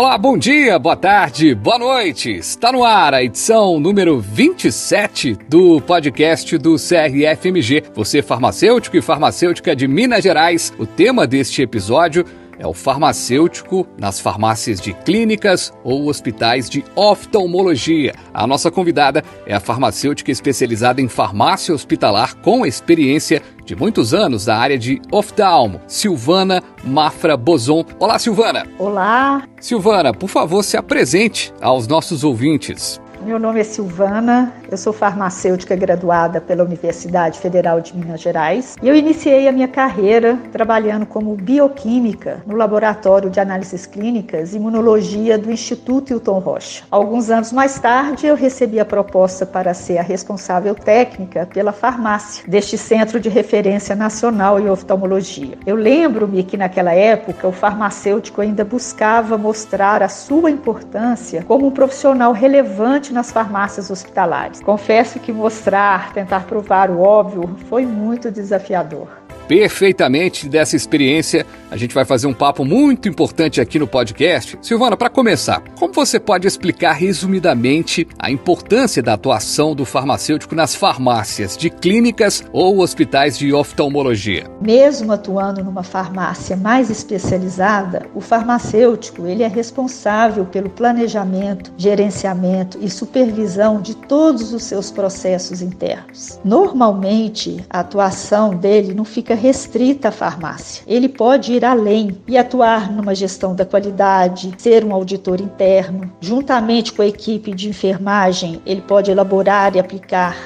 Olá, bom dia, boa tarde, boa noite. Está no ar a edição número 27 do podcast do CRFMG. Você farmacêutico e farmacêutica de Minas Gerais. O tema deste episódio é o farmacêutico nas farmácias de clínicas ou hospitais de oftalmologia. A nossa convidada é a farmacêutica especializada em farmácia hospitalar com experiência de muitos anos na área de oftalmo, Silvana Mafra Bozon. Olá, Silvana. Olá. Silvana, por favor, se apresente aos nossos ouvintes. Meu nome é Silvana, eu sou farmacêutica graduada pela Universidade Federal de Minas Gerais e eu iniciei a minha carreira trabalhando como bioquímica no Laboratório de Análises Clínicas e Imunologia do Instituto Hilton Rocha. Alguns anos mais tarde, eu recebi a proposta para ser a responsável técnica pela farmácia deste Centro de Referência Nacional em Oftalmologia. Eu lembro-me que naquela época o farmacêutico ainda buscava mostrar a sua importância como um profissional relevante nas farmácias hospitalares. Confesso que mostrar, tentar provar o óbvio foi muito desafiador perfeitamente dessa experiência. A gente vai fazer um papo muito importante aqui no podcast. Silvana, para começar, como você pode explicar resumidamente a importância da atuação do farmacêutico nas farmácias de clínicas ou hospitais de oftalmologia? Mesmo atuando numa farmácia mais especializada, o farmacêutico ele é responsável pelo planejamento, gerenciamento e supervisão de todos os seus processos internos. Normalmente, a atuação dele não fica restrita à farmácia. Ele pode ir além e atuar numa gestão da qualidade, ser um auditor interno. Juntamente com a equipe de enfermagem, ele pode elaborar e aplicar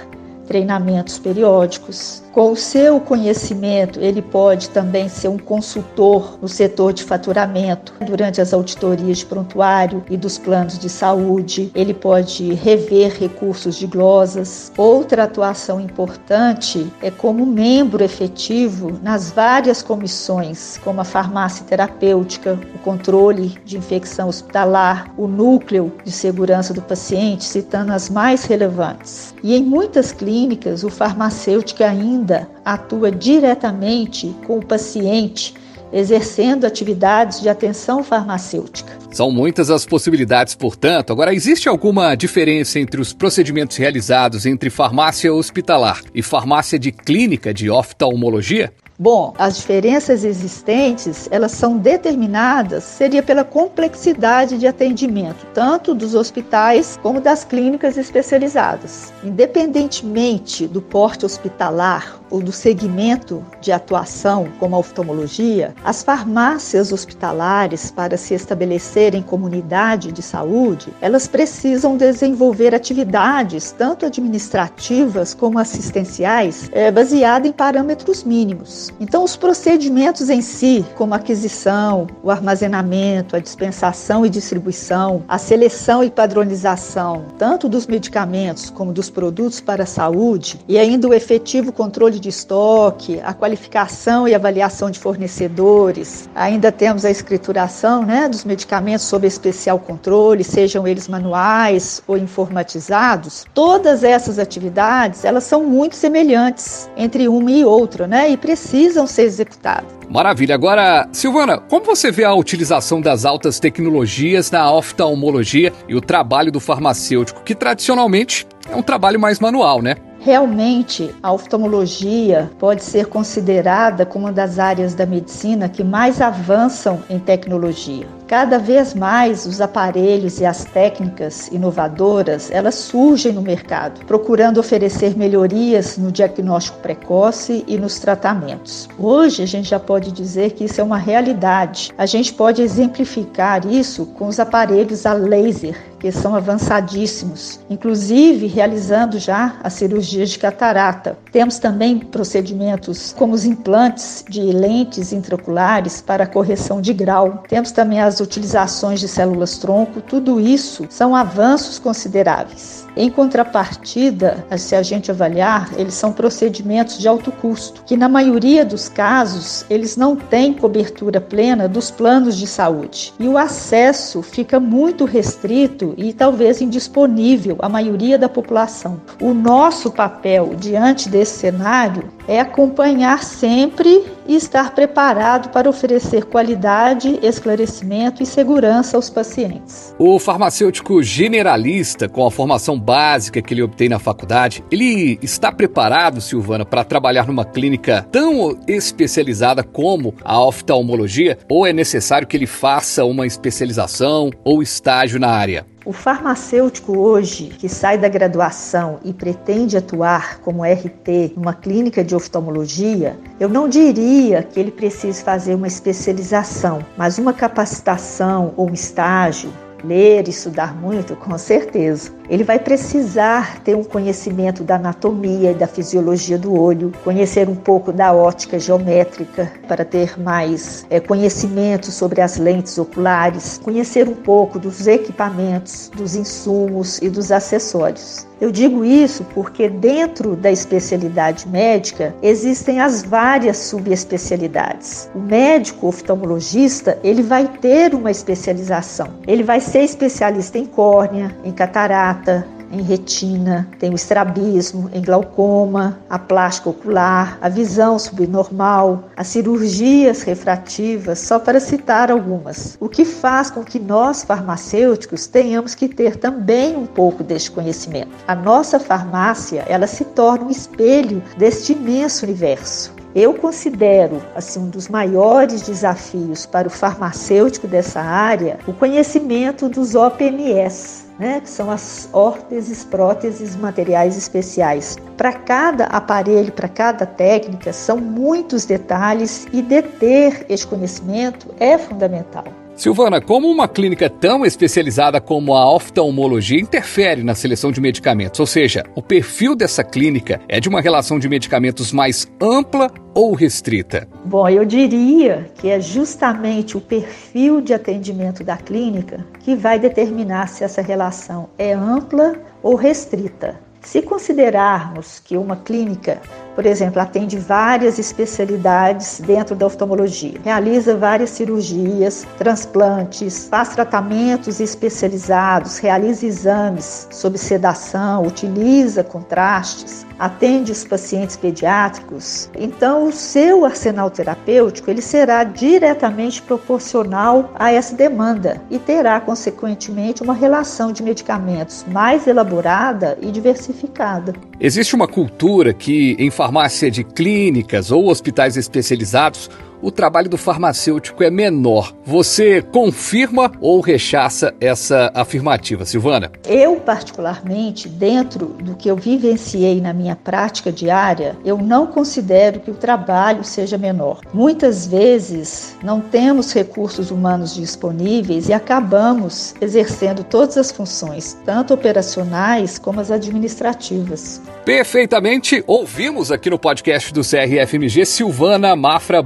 treinamentos periódicos, com o seu conhecimento, ele pode também ser um consultor no setor de faturamento durante as auditorias de prontuário e dos planos de saúde. Ele pode rever recursos de glosas. Outra atuação importante é como membro efetivo nas várias comissões, como a farmácia terapêutica, o controle de infecção hospitalar, o núcleo de segurança do paciente, citando as mais relevantes. E em muitas clínicas, o farmacêutico ainda ainda atua diretamente com o paciente, exercendo atividades de atenção farmacêutica. São muitas as possibilidades, portanto. Agora, existe alguma diferença entre os procedimentos realizados entre farmácia hospitalar e farmácia de clínica de oftalmologia? Bom, as diferenças existentes, elas são determinadas, seria pela complexidade de atendimento, tanto dos hospitais como das clínicas especializadas. Independentemente do porte hospitalar ou do segmento de atuação, como a oftalmologia, as farmácias hospitalares, para se estabelecerem comunidade de saúde, elas precisam desenvolver atividades, tanto administrativas como assistenciais, é, baseadas em parâmetros mínimos. Então, os procedimentos em si, como a aquisição, o armazenamento, a dispensação e distribuição, a seleção e padronização, tanto dos medicamentos como dos produtos para a saúde, e ainda o efetivo controle de estoque, a qualificação e avaliação de fornecedores. Ainda temos a escrituração né, dos medicamentos sob especial controle, sejam eles manuais ou informatizados. Todas essas atividades, elas são muito semelhantes entre uma e outra, né, e precisam ser executadas. Maravilha. Agora, Silvana, como você vê a utilização das altas tecnologias na oftalmologia e o trabalho do farmacêutico, que tradicionalmente é um trabalho mais manual, né? Realmente, a oftalmologia pode ser considerada como uma das áreas da medicina que mais avançam em tecnologia. Cada vez mais os aparelhos e as técnicas inovadoras, elas surgem no mercado, procurando oferecer melhorias no diagnóstico precoce e nos tratamentos. Hoje a gente já pode dizer que isso é uma realidade. A gente pode exemplificar isso com os aparelhos a laser, que são avançadíssimos, inclusive realizando já as cirurgias de catarata. Temos também procedimentos como os implantes de lentes intraoculares para correção de grau. Temos também as utilizações de células-tronco, tudo isso são avanços consideráveis. Em contrapartida, se a gente avaliar, eles são procedimentos de alto custo, que na maioria dos casos eles não têm cobertura plena dos planos de saúde. E o acesso fica muito restrito e talvez indisponível à maioria da população. O nosso papel diante desse cenário é acompanhar sempre e estar preparado para oferecer qualidade, esclarecimento e segurança aos pacientes. O farmacêutico generalista, com a formação básica que ele obtém na faculdade, ele está preparado, Silvana, para trabalhar numa clínica tão especializada como a oftalmologia? Ou é necessário que ele faça uma especialização ou estágio na área? O farmacêutico hoje que sai da graduação e pretende atuar como RT numa clínica de oftalmologia, eu não diria que ele precise fazer uma especialização, mas uma capacitação ou um estágio ler, estudar muito, com certeza. Ele vai precisar ter um conhecimento da anatomia e da fisiologia do olho, conhecer um pouco da ótica geométrica para ter mais é, conhecimento sobre as lentes oculares, conhecer um pouco dos equipamentos, dos insumos e dos acessórios. Eu digo isso porque dentro da especialidade médica existem as várias subespecialidades. O médico oftalmologista, ele vai ter uma especialização. Ele vai ser especialista em córnea, em catarata, em retina, tem o estrabismo, em glaucoma, a plástica ocular, a visão subnormal, as cirurgias refrativas, só para citar algumas. O que faz com que nós, farmacêuticos, tenhamos que ter também um pouco deste conhecimento. A nossa farmácia, ela se torna um espelho deste imenso universo. Eu considero assim um dos maiores desafios para o farmacêutico dessa área o conhecimento dos OPMS, né, que são as órteses, próteses, materiais especiais. Para cada aparelho, para cada técnica, são muitos detalhes e deter este conhecimento é fundamental. Silvana, como uma clínica tão especializada como a oftalmologia interfere na seleção de medicamentos? Ou seja, o perfil dessa clínica é de uma relação de medicamentos mais ampla ou restrita? Bom, eu diria que é justamente o perfil de atendimento da clínica que vai determinar se essa relação é ampla ou restrita. Se considerarmos que uma clínica por exemplo, atende várias especialidades dentro da oftalmologia, realiza várias cirurgias, transplantes, faz tratamentos especializados, realiza exames sob sedação, utiliza contrastes, atende os pacientes pediátricos. Então, o seu arsenal terapêutico ele será diretamente proporcional a essa demanda e terá, consequentemente, uma relação de medicamentos mais elaborada e diversificada. Existe uma cultura que, em farmácia de clínicas ou hospitais especializados, o trabalho do farmacêutico é menor. Você confirma ou rechaça essa afirmativa, Silvana? Eu, particularmente, dentro do que eu vivenciei na minha prática diária, eu não considero que o trabalho seja menor. Muitas vezes não temos recursos humanos disponíveis e acabamos exercendo todas as funções, tanto operacionais como as administrativas. Perfeitamente, ouvimos aqui no podcast do CRFMG Silvana Mafra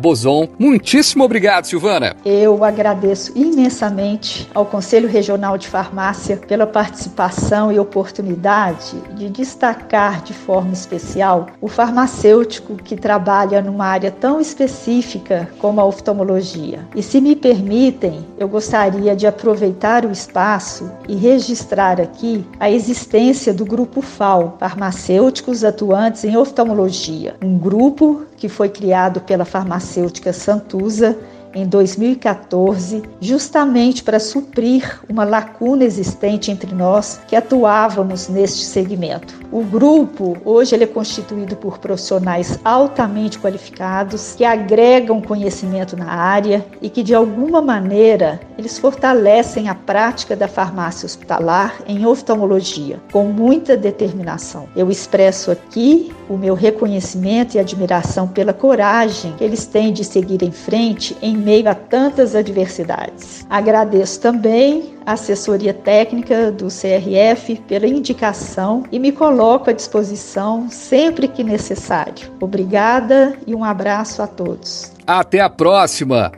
Muitíssimo obrigado, Silvana. Eu agradeço imensamente ao Conselho Regional de Farmácia pela participação e oportunidade de destacar de forma especial o farmacêutico que trabalha numa área tão específica como a oftalmologia. E se me permitem, eu gostaria de aproveitar o espaço e registrar aqui a existência do Grupo FAO, Farmacêuticos Atuantes em Oftalmologia, um grupo que foi criado pela farmacêutica Santusa em 2014, justamente para suprir uma lacuna existente entre nós que atuávamos neste segmento. O grupo, hoje ele é constituído por profissionais altamente qualificados que agregam conhecimento na área e que de alguma maneira eles fortalecem a prática da farmácia hospitalar em oftalmologia com muita determinação. Eu expresso aqui o meu reconhecimento e admiração pela coragem que eles têm de seguir em frente em meio a tantas adversidades. Agradeço também a assessoria técnica do CRF pela indicação e me coloco à disposição sempre que necessário. Obrigada e um abraço a todos. Até a próxima!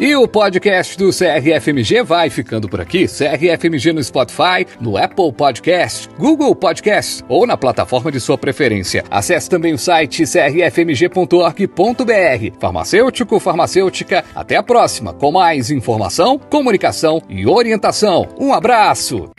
E o podcast do CRFMG vai ficando por aqui. CRFMG no Spotify, no Apple Podcast, Google Podcast ou na plataforma de sua preferência. Acesse também o site crfmg.org.br. Farmacêutico, farmacêutica, até a próxima com mais informação, comunicação e orientação. Um abraço!